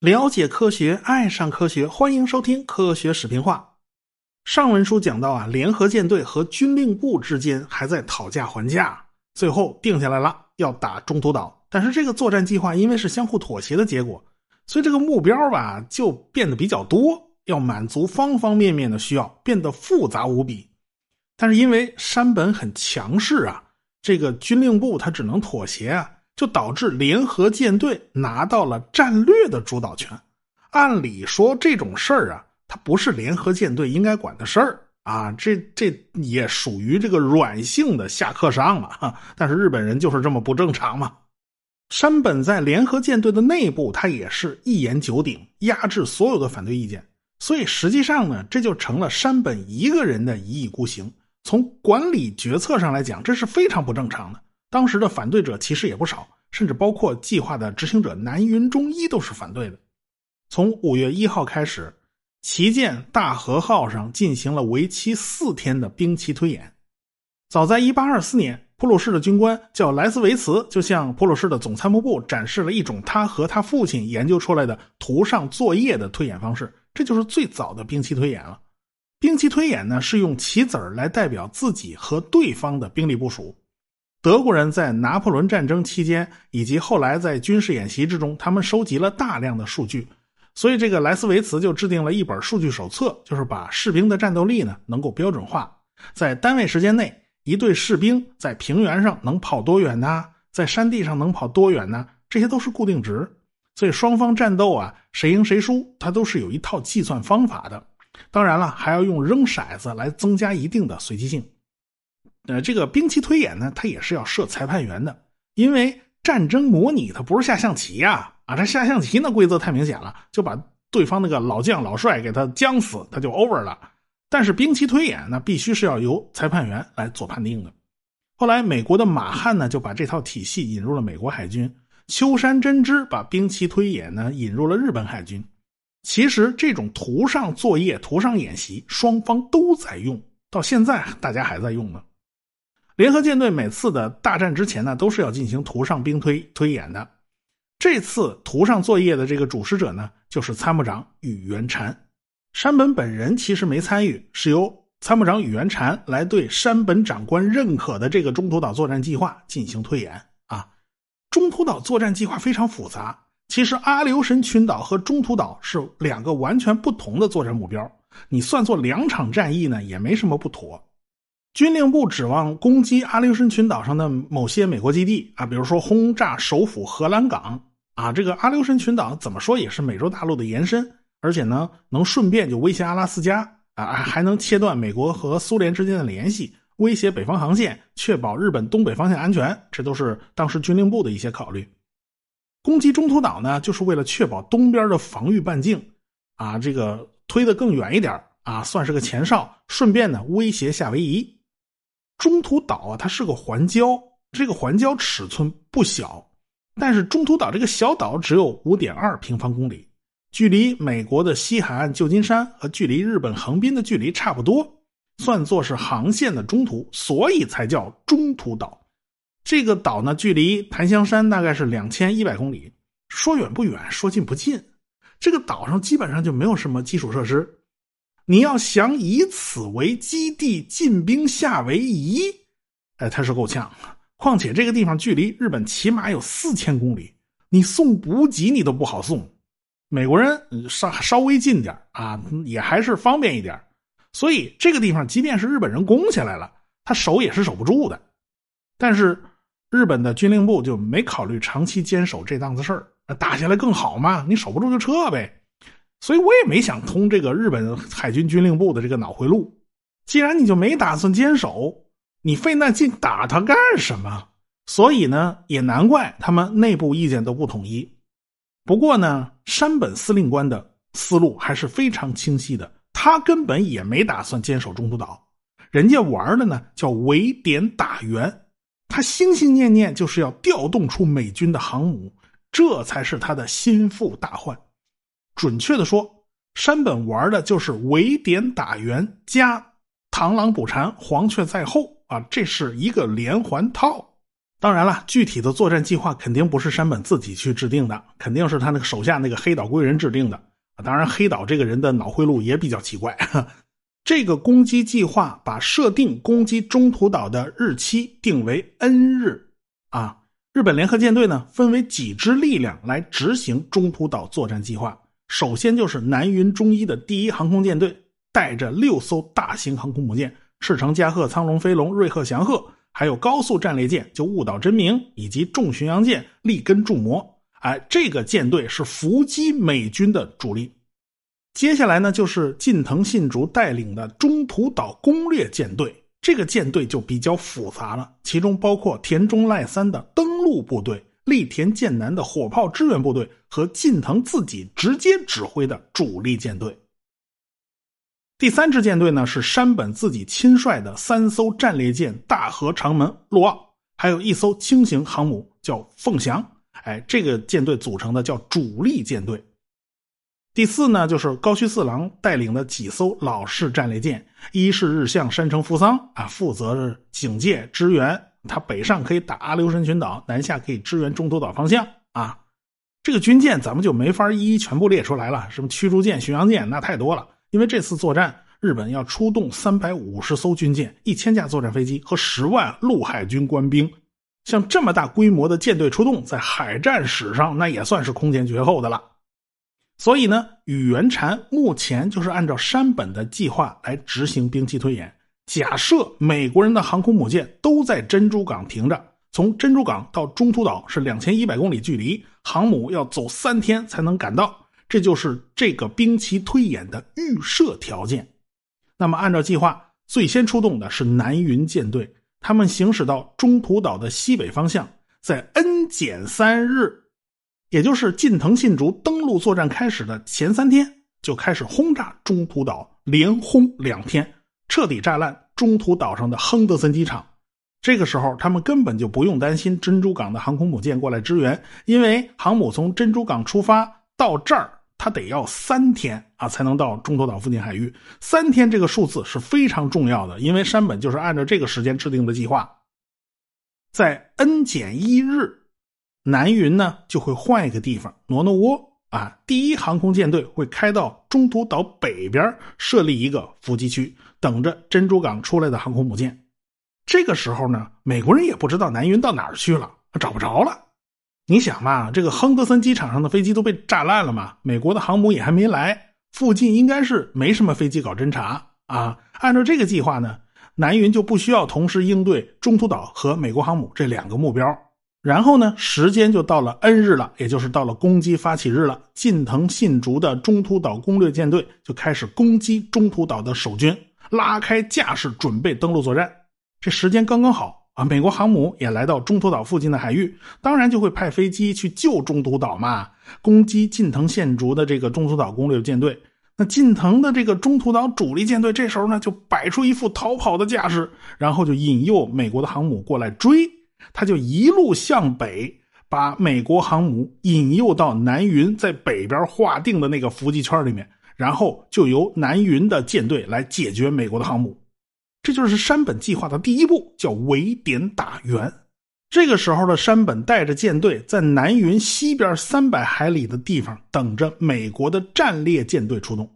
了解科学，爱上科学，欢迎收听《科学视频化》。上文书讲到啊，联合舰队和军令部之间还在讨价还价，最后定下来了要打中途岛。但是这个作战计划因为是相互妥协的结果，所以这个目标吧就变得比较多，要满足方方面面的需要，变得复杂无比。但是因为山本很强势啊，这个军令部他只能妥协啊，就导致联合舰队拿到了战略的主导权。按理说这种事儿啊。它不是联合舰队应该管的事儿啊，这这也属于这个软性的下课上嘛。但是日本人就是这么不正常嘛。山本在联合舰队的内部，他也是一言九鼎，压制所有的反对意见。所以实际上呢，这就成了山本一个人的一意孤行。从管理决策上来讲，这是非常不正常的。当时的反对者其实也不少，甚至包括计划的执行者南云忠一都是反对的。从五月一号开始。旗舰大和号上进行了为期四天的兵棋推演。早在1824年，普鲁士的军官叫莱斯维茨，就向普鲁士的总参谋部展示了一种他和他父亲研究出来的图上作业的推演方式，这就是最早的兵棋推演了。兵棋推演呢，是用棋子儿来代表自己和对方的兵力部署。德国人在拿破仑战争期间以及后来在军事演习之中，他们收集了大量的数据。所以，这个莱斯维茨就制定了一本数据手册，就是把士兵的战斗力呢能够标准化，在单位时间内，一队士兵在平原上能跑多远呢？在山地上能跑多远呢？这些都是固定值。所以，双方战斗啊，谁赢谁输，它都是有一套计算方法的。当然了，还要用扔骰子来增加一定的随机性。呃，这个兵棋推演呢，它也是要设裁判员的，因为战争模拟它不是下象棋呀。啊，这下象棋那规则太明显了，就把对方那个老将老帅给他将死，他就 over 了。但是兵棋推演那必须是要由裁判员来做判定的。后来美国的马汉呢就把这套体系引入了美国海军，秋山真知把兵棋推演呢引入了日本海军。其实这种图上作业、图上演习，双方都在用，到现在大家还在用呢。联合舰队每次的大战之前呢，都是要进行图上兵推推演的。这次图上作业的这个主使者呢，就是参谋长宇垣禅。山本本人其实没参与，是由参谋长宇垣禅来对山本长官认可的这个中途岛作战计划进行推演。啊，中途岛作战计划非常复杂。其实阿留申群岛和中途岛是两个完全不同的作战目标。你算作两场战役呢，也没什么不妥。军令部指望攻击阿留申群岛上的某些美国基地啊，比如说轰炸首府荷兰港。啊，这个阿留申群岛怎么说也是美洲大陆的延伸，而且呢，能顺便就威胁阿拉斯加啊，还能切断美国和苏联之间的联系，威胁北方航线，确保日本东北方向安全，这都是当时军令部的一些考虑。攻击中途岛呢，就是为了确保东边的防御半径，啊，这个推得更远一点啊，算是个前哨，顺便呢威胁夏威夷。中途岛啊，它是个环礁，这个环礁尺寸不小。但是中途岛这个小岛只有五点二平方公里，距离美国的西海岸旧金山和距离日本横滨的距离差不多，算作是航线的中途，所以才叫中途岛。这个岛呢，距离檀香山大概是两千一百公里，说远不远，说近不近。这个岛上基本上就没有什么基础设施，你要想以此为基地进兵夏威夷，哎，他是够呛。况且这个地方距离日本起码有四千公里，你送补给你都不好送。美国人稍稍微近点啊，也还是方便一点。所以这个地方即便是日本人攻下来了，他守也是守不住的。但是日本的军令部就没考虑长期坚守这档子事儿，打下来更好嘛，你守不住就撤呗。所以我也没想通这个日本海军军令部的这个脑回路。既然你就没打算坚守。你费那劲打他干什么？所以呢，也难怪他们内部意见都不统一。不过呢，山本司令官的思路还是非常清晰的，他根本也没打算坚守中途岛，人家玩的呢叫围点打援，他心心念念就是要调动出美军的航母，这才是他的心腹大患。准确的说，山本玩的就是围点打援加螳螂捕蝉，黄雀在后。啊，这是一个连环套。当然了，具体的作战计划肯定不是山本自己去制定的，肯定是他那个手下那个黑岛贵人制定的。当然，黑岛这个人的脑回路也比较奇怪。这个攻击计划把设定攻击中途岛的日期定为 N 日啊。日本联合舰队呢，分为几支力量来执行中途岛作战计划。首先就是南云中一的第一航空舰队，带着六艘大型航空母舰赤城加贺、苍龙飞龙、瑞鹤翔鹤，还有高速战列舰就雾岛真名以及重巡洋舰利根柱磨。哎，这个舰队是伏击美军的主力。接下来呢，就是近藤信竹带领的中途岛攻略舰队。这个舰队就比较复杂了，其中包括田中赖三的登陆部队、立田健南的火炮支援部队和近藤自己直接指挥的主力舰队。第三支舰队呢，是山本自己亲率的三艘战列舰大和长门、陆奥，还有一艘轻型航母叫凤翔。哎，这个舰队组成的叫主力舰队。第四呢，就是高须四郎带领的几艘老式战列舰，一是日向山城扶桑啊，负责警戒支援，他北上可以打阿留申群岛，南下可以支援中途岛方向啊。这个军舰咱们就没法一一全部列出来了，什么驱逐舰、巡洋舰那太多了。因为这次作战，日本要出动三百五十艘军舰、一千架作战飞机和十万陆海军官兵，像这么大规模的舰队出动，在海战史上那也算是空前绝后的了。所以呢，宇垣禅目前就是按照山本的计划来执行兵器推演。假设美国人的航空母舰都在珍珠港停着，从珍珠港到中途岛是两千一百公里距离，航母要走三天才能赶到，这就是这个兵棋推演的预设条件。那么，按照计划，最先出动的是南云舰队，他们行驶到中途岛的西北方向，在 N 减三日。也就是近藤信竹登陆作战开始的前三天，就开始轰炸中途岛，连轰两天，彻底炸烂中途岛上的亨德森机场。这个时候，他们根本就不用担心珍珠港的航空母舰过来支援，因为航母从珍珠港出发到这儿，它得要三天啊，才能到中途岛附近海域。三天这个数字是非常重要的，因为山本就是按照这个时间制定的计划，在 N 减一日。南云呢就会换一个地方挪挪窝啊！第一航空舰队会开到中途岛北边设立一个伏击区，等着珍珠港出来的航空母舰。这个时候呢，美国人也不知道南云到哪儿去了，找不着了。你想嘛，这个亨德森机场上的飞机都被炸烂了嘛，美国的航母也还没来，附近应该是没什么飞机搞侦察啊。按照这个计划呢，南云就不需要同时应对中途岛和美国航母这两个目标。然后呢，时间就到了 N 日了，也就是到了攻击发起日了。近藤信竹的中途岛攻略舰队就开始攻击中途岛的守军，拉开架势，准备登陆作战。这时间刚刚好啊！美国航母也来到中途岛附近的海域，当然就会派飞机去救中途岛嘛，攻击近藤信竹的这个中途岛攻略舰队。那近藤的这个中途岛主力舰队这时候呢，就摆出一副逃跑的架势，然后就引诱美国的航母过来追。他就一路向北，把美国航母引诱到南云在北边划定的那个伏击圈里面，然后就由南云的舰队来解决美国的航母。这就是山本计划的第一步，叫围点打援。这个时候的山本带着舰队在南云西边三百海里的地方等着美国的战列舰队出动。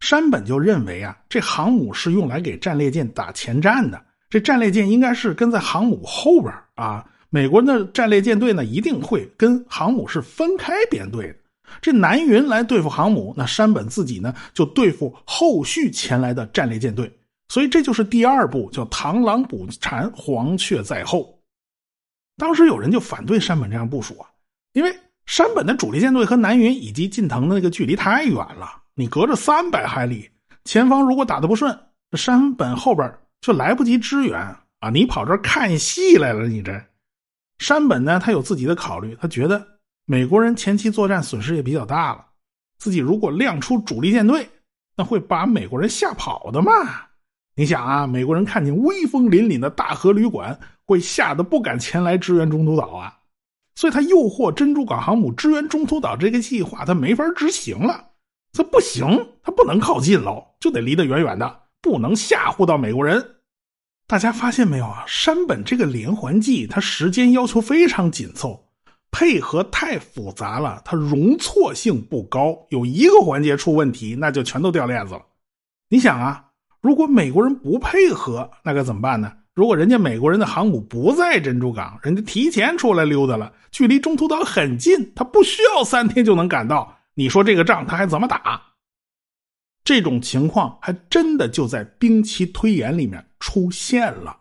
山本就认为啊，这航母是用来给战列舰打前站的。这战列舰应该是跟在航母后边啊，美国的战列舰队呢一定会跟航母是分开编队的。这南云来对付航母，那山本自己呢就对付后续前来的战列舰队，所以这就是第二步，叫螳螂捕蝉，黄雀在后。当时有人就反对山本这样部署啊，因为山本的主力舰队和南云以及近藤的那个距离太远了，你隔着三百海里，前方如果打的不顺，山本后边。就来不及支援啊！你跑这看戏来了？你这山本呢？他有自己的考虑，他觉得美国人前期作战损失也比较大了，自己如果亮出主力舰队，那会把美国人吓跑的嘛？你想啊，美国人看见威风凛凛的大和旅馆，会吓得不敢前来支援中途岛啊！所以他诱惑珍珠港航母支援中途岛这个计划，他没法执行了。他不行，他不能靠近喽，就得离得远远的。不能吓唬到美国人，大家发现没有啊？山本这个连环计，它时间要求非常紧凑，配合太复杂了，它容错性不高。有一个环节出问题，那就全都掉链子了。你想啊，如果美国人不配合，那该怎么办呢？如果人家美国人的航母不在珍珠港，人家提前出来溜达了，距离中途岛很近，他不需要三天就能赶到。你说这个仗他还怎么打？这种情况还真的就在兵棋推演里面出现了。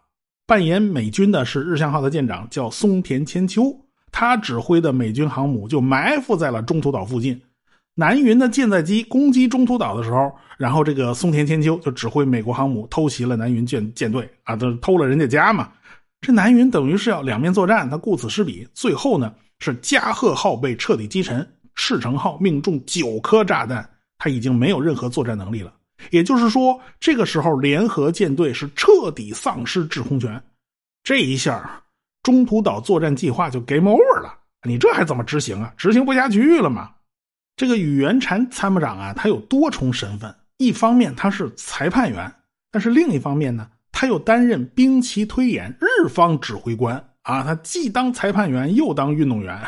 扮演美军的是日向号的舰长，叫松田千秋，他指挥的美军航母就埋伏在了中途岛附近。南云的舰载机攻击中途岛的时候，然后这个松田千秋就指挥美国航母偷袭了南云舰舰队啊，都偷了人家家嘛。这南云等于是要两面作战，他顾此失彼。最后呢，是加贺号被彻底击沉，赤城号命中九颗炸弹，他已经没有任何作战能力了。也就是说，这个时候联合舰队是彻底丧失制空权。这一下，中途岛作战计划就 game over 了。你这还怎么执行啊？执行不下去了嘛？这个宇垣禅参谋长啊，他有多重身份。一方面他是裁判员，但是另一方面呢，他又担任兵棋推演日方指挥官啊。他既当裁判员，又当运动员。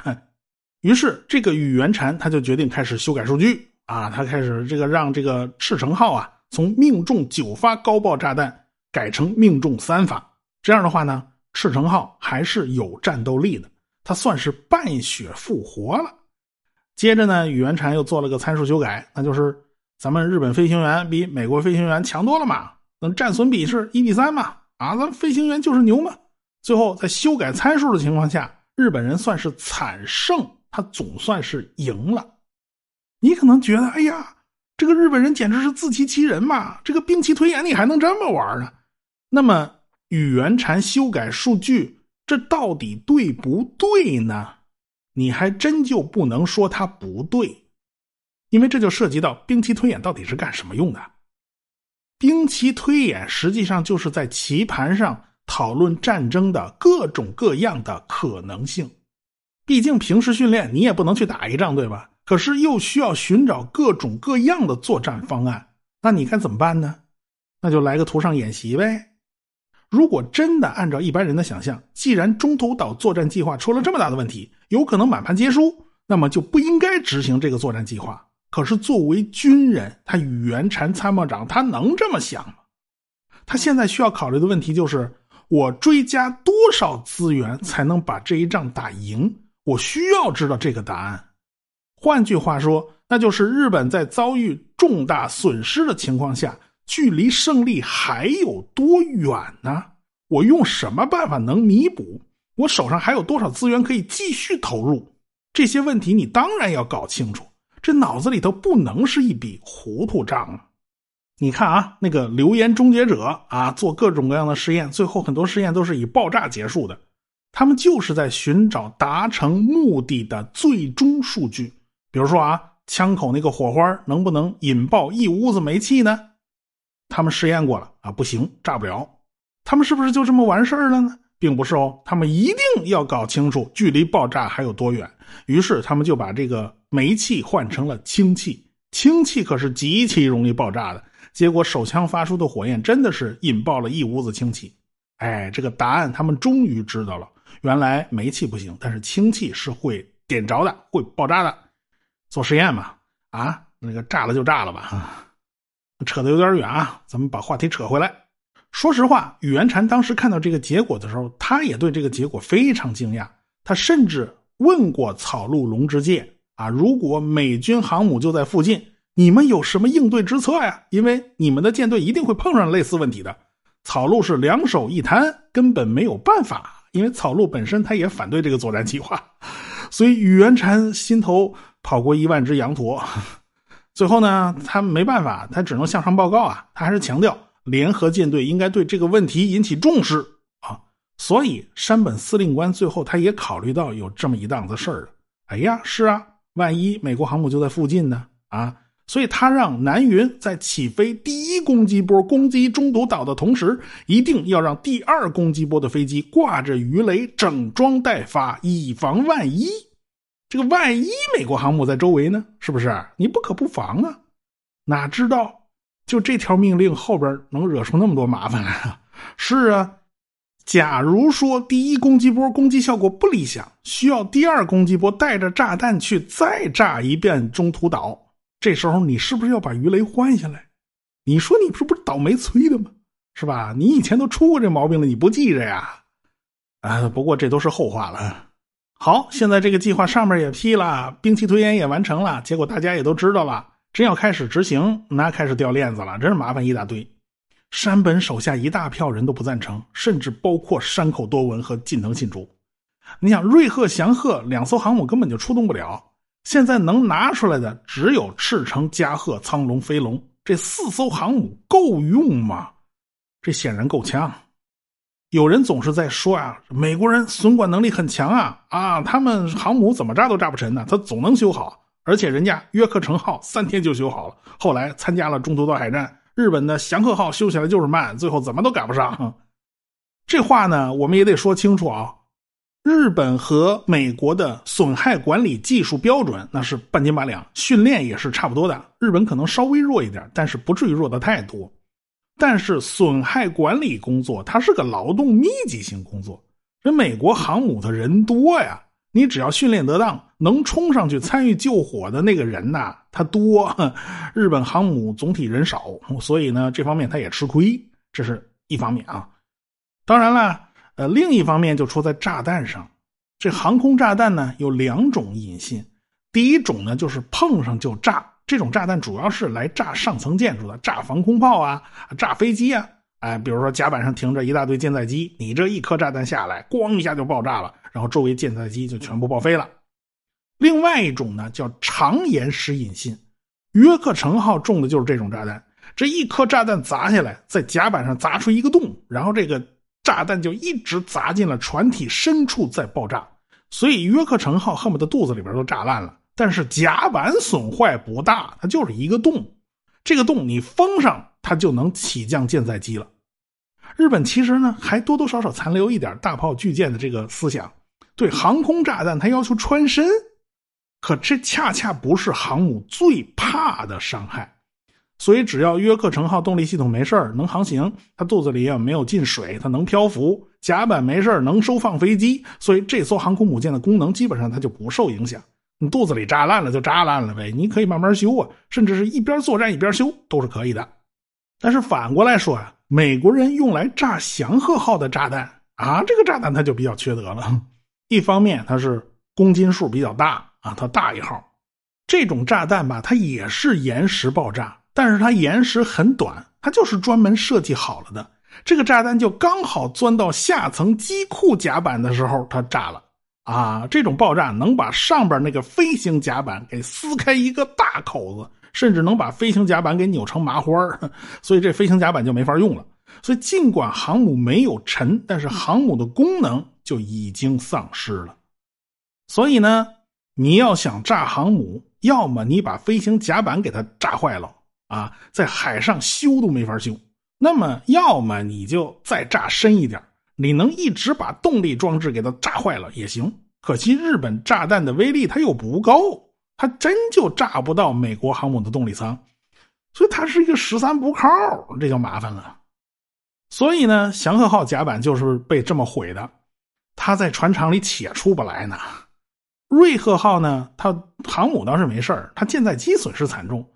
于是，这个宇垣禅他就决定开始修改数据啊。他开始这个让这个赤城号啊，从命中九发高爆炸弹改成命中三发。这样的话呢，赤城号还是有战斗力的，他算是半血复活了。接着呢，宇垣禅又做了个参数修改，那就是咱们日本飞行员比美国飞行员强多了嘛，那战损比是一比三嘛，啊，咱飞行员就是牛嘛。最后在修改参数的情况下，日本人算是惨胜，他总算是赢了。你可能觉得，哎呀，这个日本人简直是自欺欺人嘛，这个兵棋推演你还能这么玩呢？那么宇垣禅修改数据，这到底对不对呢？你还真就不能说他不对，因为这就涉及到兵棋推演到底是干什么用的。兵棋推演实际上就是在棋盘上讨论战争的各种各样的可能性。毕竟平时训练你也不能去打一仗，对吧？可是又需要寻找各种各样的作战方案，那你该怎么办呢？那就来个图上演习呗。如果真的按照一般人的想象，既然中途岛作战计划出了这么大的问题，有可能满盘皆输，那么就不应该执行这个作战计划。可是作为军人，他宇垣禅参谋长，他能这么想吗？他现在需要考虑的问题就是：我追加多少资源才能把这一仗打赢？我需要知道这个答案。换句话说，那就是日本在遭遇重大损失的情况下。距离胜利还有多远呢？我用什么办法能弥补？我手上还有多少资源可以继续投入？这些问题你当然要搞清楚。这脑子里头不能是一笔糊涂账啊！你看啊，那个流言终结者啊，做各种各样的实验，最后很多实验都是以爆炸结束的。他们就是在寻找达成目的的最终数据。比如说啊，枪口那个火花能不能引爆一屋子煤气呢？他们试验过了啊，不行，炸不了。他们是不是就这么完事儿了呢？并不是哦，他们一定要搞清楚距离爆炸还有多远。于是他们就把这个煤气换成了氢气，氢气可是极其容易爆炸的。结果手枪发出的火焰真的是引爆了一屋子氢气。哎，这个答案他们终于知道了。原来煤气不行，但是氢气是会点着的，会爆炸的。做实验嘛，啊，那个炸了就炸了吧。扯得有点远啊，咱们把话题扯回来。说实话，宇元禅当时看到这个结果的时候，他也对这个结果非常惊讶。他甚至问过草鹿龙之介啊，如果美军航母就在附近，你们有什么应对之策呀？因为你们的舰队一定会碰上类似问题的。草鹿是两手一摊，根本没有办法，因为草鹿本身他也反对这个作战计划，所以宇元禅心头跑过一万只羊驼。最后呢，他没办法，他只能向上报告啊。他还是强调联合舰队应该对这个问题引起重视啊。所以山本司令官最后他也考虑到有这么一档子事儿哎呀，是啊，万一美国航母就在附近呢？啊，所以他让南云在起飞第一攻击波攻击中途岛的同时，一定要让第二攻击波的飞机挂着鱼雷，整装待发，以防万一。这个万一美国航母在周围呢？是不是？你不可不防啊！哪知道，就这条命令后边能惹出那么多麻烦来啊！是啊，假如说第一攻击波攻击效果不理想，需要第二攻击波带着炸弹去再炸一遍中途岛，这时候你是不是要把鱼雷换下来？你说你不是不是倒霉催的吗？是吧？你以前都出过这毛病了，你不记着呀？啊，不过这都是后话了。好，现在这个计划上面也批了，兵器推演也完成了，结果大家也都知道了。真要开始执行，那开始掉链子了，真是麻烦一大堆。山本手下一大票人都不赞成，甚至包括山口多文和近藤信竹。你想，瑞鹤、翔鹤两艘航母根本就出动不了，现在能拿出来的只有赤城、加贺、苍龙、飞龙这四艘航母，够用吗？这显然够呛。有人总是在说啊，美国人损管能力很强啊，啊，他们航母怎么炸都炸不沉呢，他总能修好。而且人家约克城号三天就修好了，后来参加了中途岛海战。日本的翔鹤号修起来就是慢，最后怎么都赶不上。这话呢，我们也得说清楚啊。日本和美国的损害管理技术标准那是半斤八两，训练也是差不多的。日本可能稍微弱一点，但是不至于弱的太多。但是损害管理工作它是个劳动密集型工作，人美国航母的人多呀。你只要训练得当，能冲上去参与救火的那个人呐，他多。日本航母总体人少，所以呢，这方面他也吃亏，这是一方面啊。当然了，呃，另一方面就出在炸弹上。这航空炸弹呢有两种引信，第一种呢就是碰上就炸，这种炸弹主要是来炸上层建筑的，炸防空炮啊，炸飞机啊。哎，比如说甲板上停着一大堆舰载机，你这一颗炸弹下来，咣一下就爆炸了。然后周围舰载机就全部报废了。另外一种呢，叫长延时引信，约克城号中的就是这种炸弹。这一颗炸弹砸下来，在甲板上砸出一个洞，然后这个炸弹就一直砸进了船体深处再爆炸。所以约克城号恨不得肚子里边都炸烂了，但是甲板损坏不大，它就是一个洞。这个洞你封上，它就能起降舰载机了。日本其实呢，还多多少少残留一点大炮巨舰的这个思想。对航空炸弹，它要求穿身，可这恰恰不是航母最怕的伤害。所以，只要约克城号动力系统没事能航行，它肚子里也没有进水，它能漂浮，甲板没事能收放飞机，所以这艘航空母舰的功能基本上它就不受影响。你肚子里炸烂了就炸烂了呗，你可以慢慢修啊，甚至是一边作战一边修都是可以的。但是反过来说呀，美国人用来炸翔鹤号的炸弹啊，这个炸弹它就比较缺德了。一方面，它是公斤数比较大啊，它大一号。这种炸弹吧，它也是延时爆炸，但是它延时很短，它就是专门设计好了的。这个炸弹就刚好钻到下层机库甲板的时候，它炸了啊！这种爆炸能把上边那个飞行甲板给撕开一个大口子，甚至能把飞行甲板给扭成麻花 所以这飞行甲板就没法用了。所以尽管航母没有沉，但是航母的功能。就已经丧失了，所以呢，你要想炸航母，要么你把飞行甲板给它炸坏了啊，在海上修都没法修；那么，要么你就再炸深一点，你能一直把动力装置给它炸坏了也行。可惜日本炸弹的威力它又不高，它真就炸不到美国航母的动力舱，所以它是一个十三不靠，这就麻烦了。所以呢，翔鹤号甲板就是被这么毁的。它在船厂里且出不来呢，瑞鹤号呢，它航母倒是没事它舰载机损失惨重，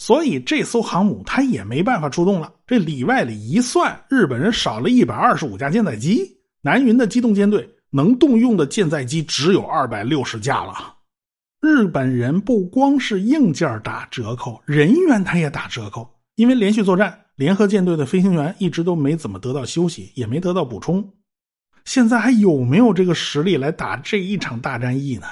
所以这艘航母它也没办法出动了。这里外里一算，日本人少了一百二十五架舰载机，南云的机动舰队能动用的舰载机只有二百六十架了。日本人不光是硬件打折扣，人员他也打折扣，因为连续作战，联合舰队的飞行员一直都没怎么得到休息，也没得到补充。现在还有没有这个实力来打这一场大战役呢？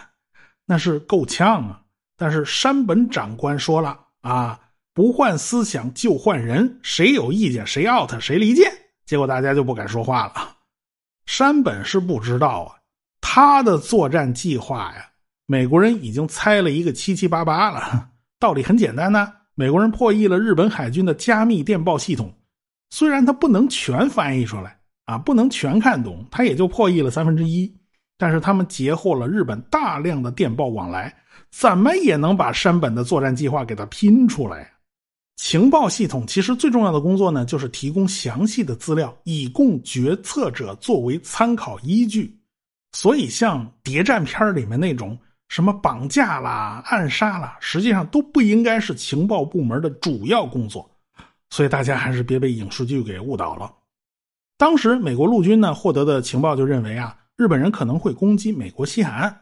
那是够呛啊！但是山本长官说了啊，不换思想就换人，谁有意见谁 out 谁离间。结果大家就不敢说话了。山本是不知道啊，他的作战计划呀，美国人已经猜了一个七七八八了。道理很简单呢，美国人破译了日本海军的加密电报系统，虽然他不能全翻译出来。啊，不能全看懂，他也就破译了三分之一，但是他们截获了日本大量的电报往来，怎么也能把山本的作战计划给他拼出来。情报系统其实最重要的工作呢，就是提供详细的资料，以供决策者作为参考依据。所以，像谍战片里面那种什么绑架啦、暗杀啦，实际上都不应该是情报部门的主要工作。所以，大家还是别被影视剧给误导了。当时，美国陆军呢获得的情报就认为啊，日本人可能会攻击美国西海岸。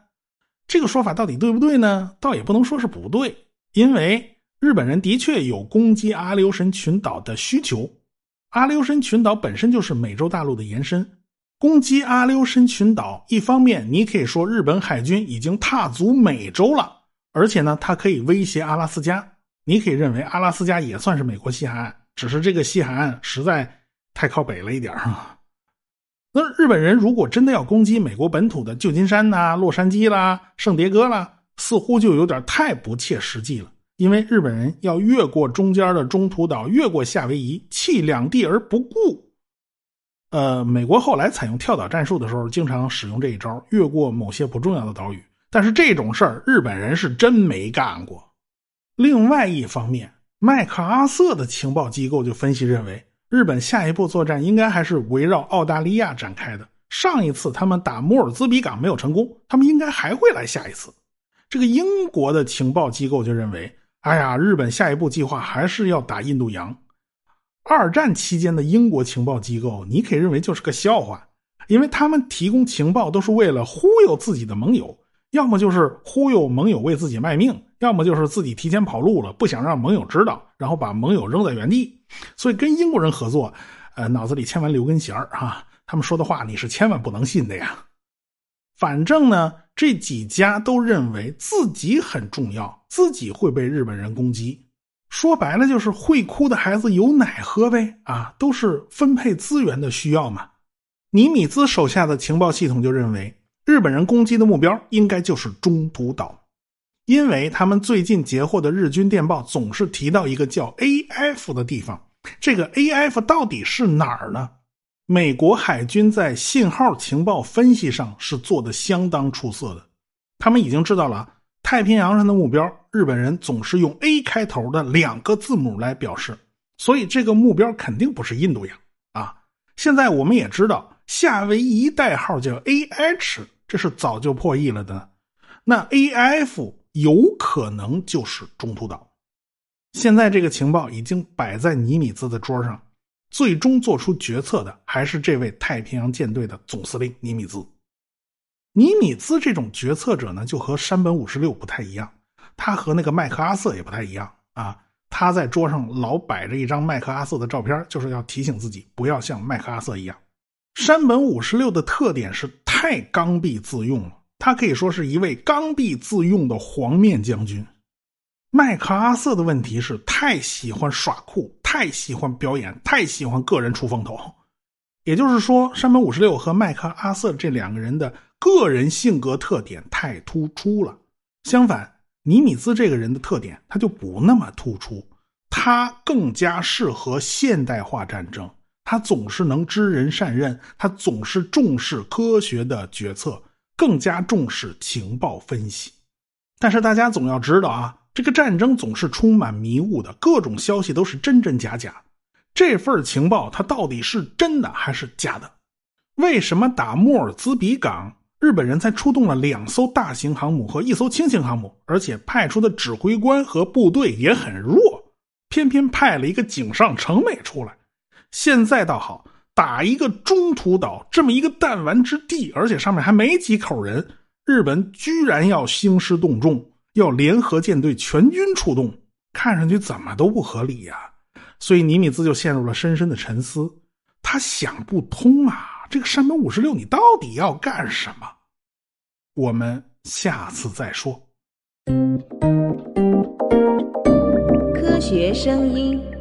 这个说法到底对不对呢？倒也不能说是不对，因为。日本人的确有攻击阿留申群岛的需求，阿留申群岛本身就是美洲大陆的延伸。攻击阿留申群岛，一方面你可以说日本海军已经踏足美洲了，而且呢，它可以威胁阿拉斯加。你可以认为阿拉斯加也算是美国西海岸，只是这个西海岸实在太靠北了一点啊。那日本人如果真的要攻击美国本土的旧金山呐、洛杉矶啦、圣迭戈啦，似乎就有点太不切实际了。因为日本人要越过中间的中途岛，越过夏威夷，弃两地而不顾。呃，美国后来采用跳岛战术的时候，经常使用这一招，越过某些不重要的岛屿。但是这种事儿，日本人是真没干过。另外一方面，麦克阿瑟的情报机构就分析认为，日本下一步作战应该还是围绕澳大利亚展开的。上一次他们打摩尔兹比港没有成功，他们应该还会来下一次。这个英国的情报机构就认为。哎呀，日本下一步计划还是要打印度洋。二战期间的英国情报机构，你可以认为就是个笑话，因为他们提供情报都是为了忽悠自己的盟友，要么就是忽悠盟友为自己卖命，要么就是自己提前跑路了，不想让盟友知道，然后把盟友扔在原地。所以跟英国人合作，呃，脑子里千万留根弦儿哈，他们说的话你是千万不能信的呀。反正呢，这几家都认为自己很重要，自己会被日本人攻击。说白了就是会哭的孩子有奶喝呗，啊，都是分配资源的需要嘛。尼米兹手下的情报系统就认为，日本人攻击的目标应该就是中途岛，因为他们最近截获的日军电报总是提到一个叫 AF 的地方。这个 AF 到底是哪儿呢？美国海军在信号情报分析上是做的相当出色的，他们已经知道了太平洋上的目标，日本人总是用 A 开头的两个字母来表示，所以这个目标肯定不是印度洋啊。现在我们也知道夏威夷代号叫 AH，这是早就破译了的，那 AF 有可能就是中途岛。现在这个情报已经摆在尼米兹的桌上。最终做出决策的还是这位太平洋舰队的总司令尼米兹。尼米兹这种决策者呢，就和山本五十六不太一样，他和那个麦克阿瑟也不太一样啊。他在桌上老摆着一张麦克阿瑟的照片，就是要提醒自己不要像麦克阿瑟一样。山本五十六的特点是太刚愎自用了，他可以说是一位刚愎自用的黄面将军。麦克阿瑟的问题是太喜欢耍酷，太喜欢表演，太喜欢个人出风头。也就是说，山本五十六和麦克阿瑟这两个人的个人性格特点太突出了。相反，尼米兹这个人的特点他就不那么突出，他更加适合现代化战争。他总是能知人善任，他总是重视科学的决策，更加重视情报分析。但是大家总要知道啊。这个战争总是充满迷雾的，各种消息都是真真假假。这份情报它到底是真的还是假的？为什么打莫尔兹比港，日本人才出动了两艘大型航母和一艘轻型航母，而且派出的指挥官和部队也很弱，偏偏派了一个井上成美出来？现在倒好，打一个中途岛这么一个弹丸之地，而且上面还没几口人，日本居然要兴师动众。要联合舰队全军出动，看上去怎么都不合理呀，所以尼米兹就陷入了深深的沉思。他想不通啊，这个山本五十六，你到底要干什么？我们下次再说。科学声音。